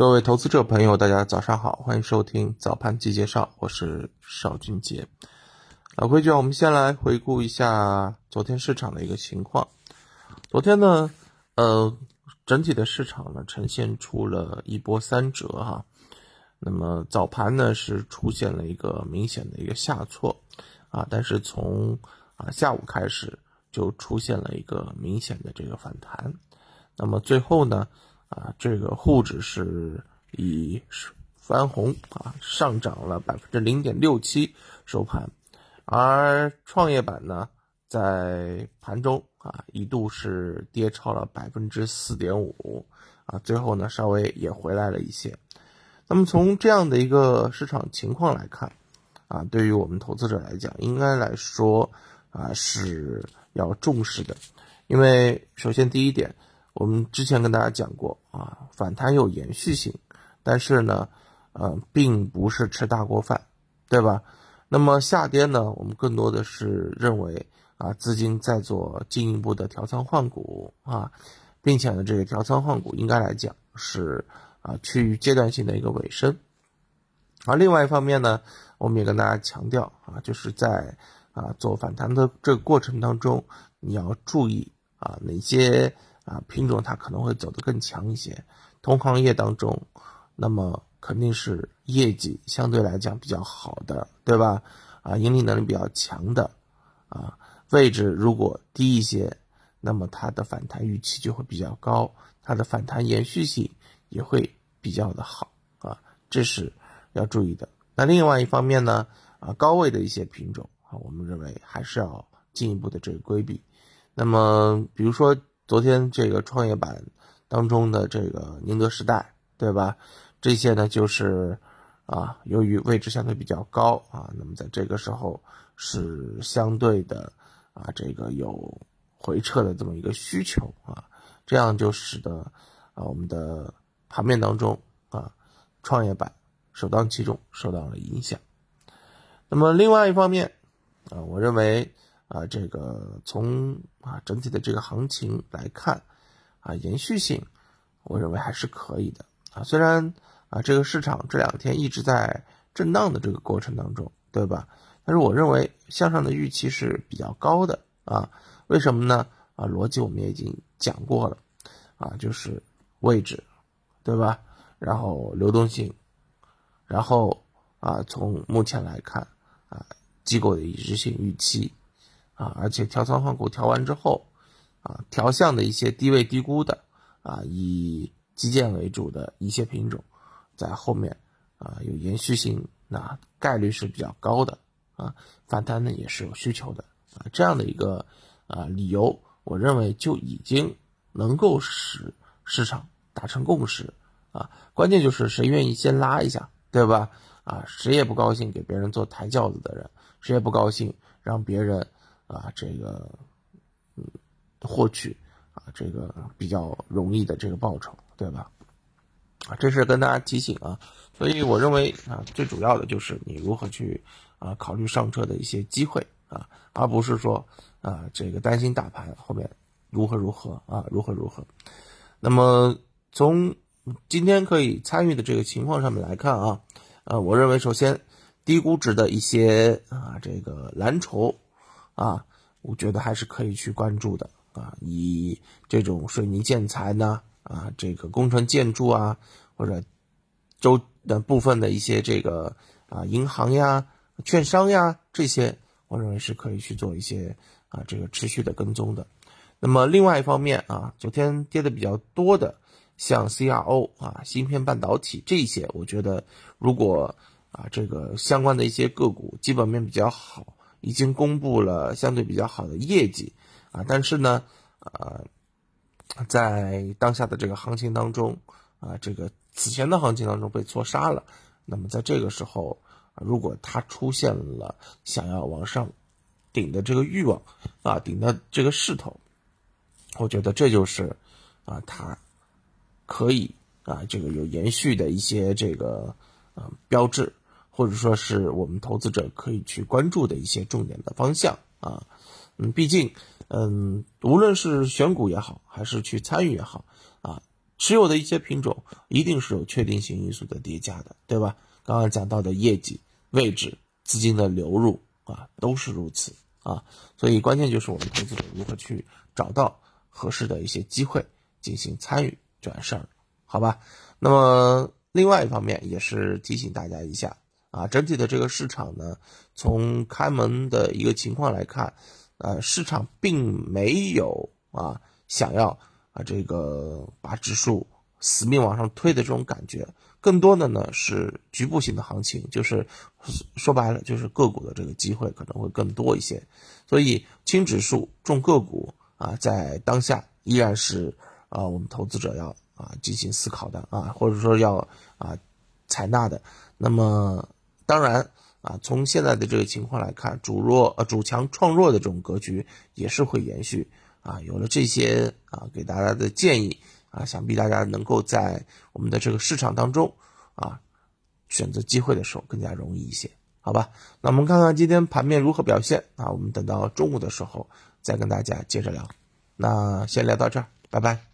各位投资者朋友，大家早上好，欢迎收听早盘季介绍，我是邵俊杰。老规矩，我们先来回顾一下昨天市场的一个情况。昨天呢，呃，整体的市场呢呈现出了一波三折哈。那么早盘呢是出现了一个明显的一个下挫啊，但是从啊下午开始就出现了一个明显的这个反弹。那么最后呢？啊，这个沪指是以翻红啊，上涨了百分之零点六七收盘，而创业板呢，在盘中啊一度是跌超了百分之四点五啊，最后呢稍微也回来了一些。那么从这样的一个市场情况来看，啊，对于我们投资者来讲，应该来说啊是要重视的，因为首先第一点。我们之前跟大家讲过啊，反弹有延续性，但是呢，呃，并不是吃大锅饭，对吧？那么下跌呢，我们更多的是认为啊，资金在做进一步的调仓换股啊，并且呢，这个调仓换股应该来讲是啊趋于阶段性的一个尾声。而另外一方面呢，我们也跟大家强调啊，就是在啊做反弹的这个过程当中，你要注意啊哪些。啊，品种它可能会走得更强一些，同行业当中，那么肯定是业绩相对来讲比较好的，对吧？啊，盈利能力比较强的，啊，位置如果低一些，那么它的反弹预期就会比较高，它的反弹延续性也会比较的好啊，这是要注意的。那另外一方面呢，啊，高位的一些品种啊，我们认为还是要进一步的这个规避。那么比如说。昨天这个创业板当中的这个宁德时代，对吧？这些呢，就是啊，由于位置相对比较高啊，那么在这个时候是相对的啊，这个有回撤的这么一个需求啊，这样就使得啊，我们的盘面当中啊，创业板首当其冲受到了影响。那么另外一方面啊，我认为。啊，这个从啊整体的这个行情来看，啊延续性，我认为还是可以的啊。虽然啊这个市场这两天一直在震荡的这个过程当中，对吧？但是我认为向上的预期是比较高的啊。为什么呢？啊逻辑我们也已经讲过了啊，就是位置，对吧？然后流动性，然后啊从目前来看啊机构的一致性预期。啊，而且调仓换股调完之后，啊，调向的一些低位低估的，啊，以基建为主的一些品种，在后面啊有延续性，那概率是比较高的，啊，反弹呢也是有需求的，啊，这样的一个啊理由，我认为就已经能够使市场达成共识，啊，关键就是谁愿意先拉一下，对吧？啊，谁也不高兴给别人做抬轿子的人，谁也不高兴让别人。啊，这个，嗯，获取啊，这个比较容易的这个报酬，对吧？啊，这是跟大家提醒啊，所以我认为啊，最主要的就是你如何去啊考虑上车的一些机会啊，而不是说啊这个担心大盘后面如何如何啊如何如何。那么从今天可以参与的这个情况上面来看啊，呃，我认为首先低估值的一些啊这个蓝筹。啊，我觉得还是可以去关注的啊，以这种水泥建材呢，啊，这个工程建筑啊，或者周的部分的一些这个啊，银行呀、券商呀这些，我认为是可以去做一些啊，这个持续的跟踪的。那么另外一方面啊，昨天跌的比较多的，像 CRO 啊、芯片半导体这些，我觉得如果啊，这个相关的一些个股基本面比较好。已经公布了相对比较好的业绩啊，但是呢，呃，在当下的这个行情当中啊，这个此前的行情当中被错杀了。那么在这个时候，如果它出现了想要往上顶的这个欲望啊，顶的这个势头，我觉得这就是啊，它可以啊，这个有延续的一些这个啊标志。或者说是我们投资者可以去关注的一些重点的方向啊，嗯，毕竟，嗯，无论是选股也好，还是去参与也好啊，持有的一些品种一定是有确定性因素的叠加的，对吧？刚刚讲到的业绩、位置、资金的流入啊，都是如此啊。所以关键就是我们投资者如何去找到合适的一些机会进行参与这件事儿，好吧？那么另外一方面也是提醒大家一下啊，整体的这个市场呢，从开门的一个情况来看，呃，市场并没有啊想要。啊，这个把指数死命往上推的这种感觉，更多的呢是局部性的行情，就是说白了就是个股的这个机会可能会更多一些，所以轻指数重个股啊，在当下依然是啊我们投资者要啊进行思考的啊，或者说要啊采纳的。那么当然啊，从现在的这个情况来看，主弱呃主强创弱的这种格局也是会延续。啊，有了这些啊，给大家的建议啊，想必大家能够在我们的这个市场当中啊，选择机会的时候更加容易一些，好吧？那我们看看今天盘面如何表现啊？我们等到中午的时候再跟大家接着聊。那先聊到这儿，拜拜。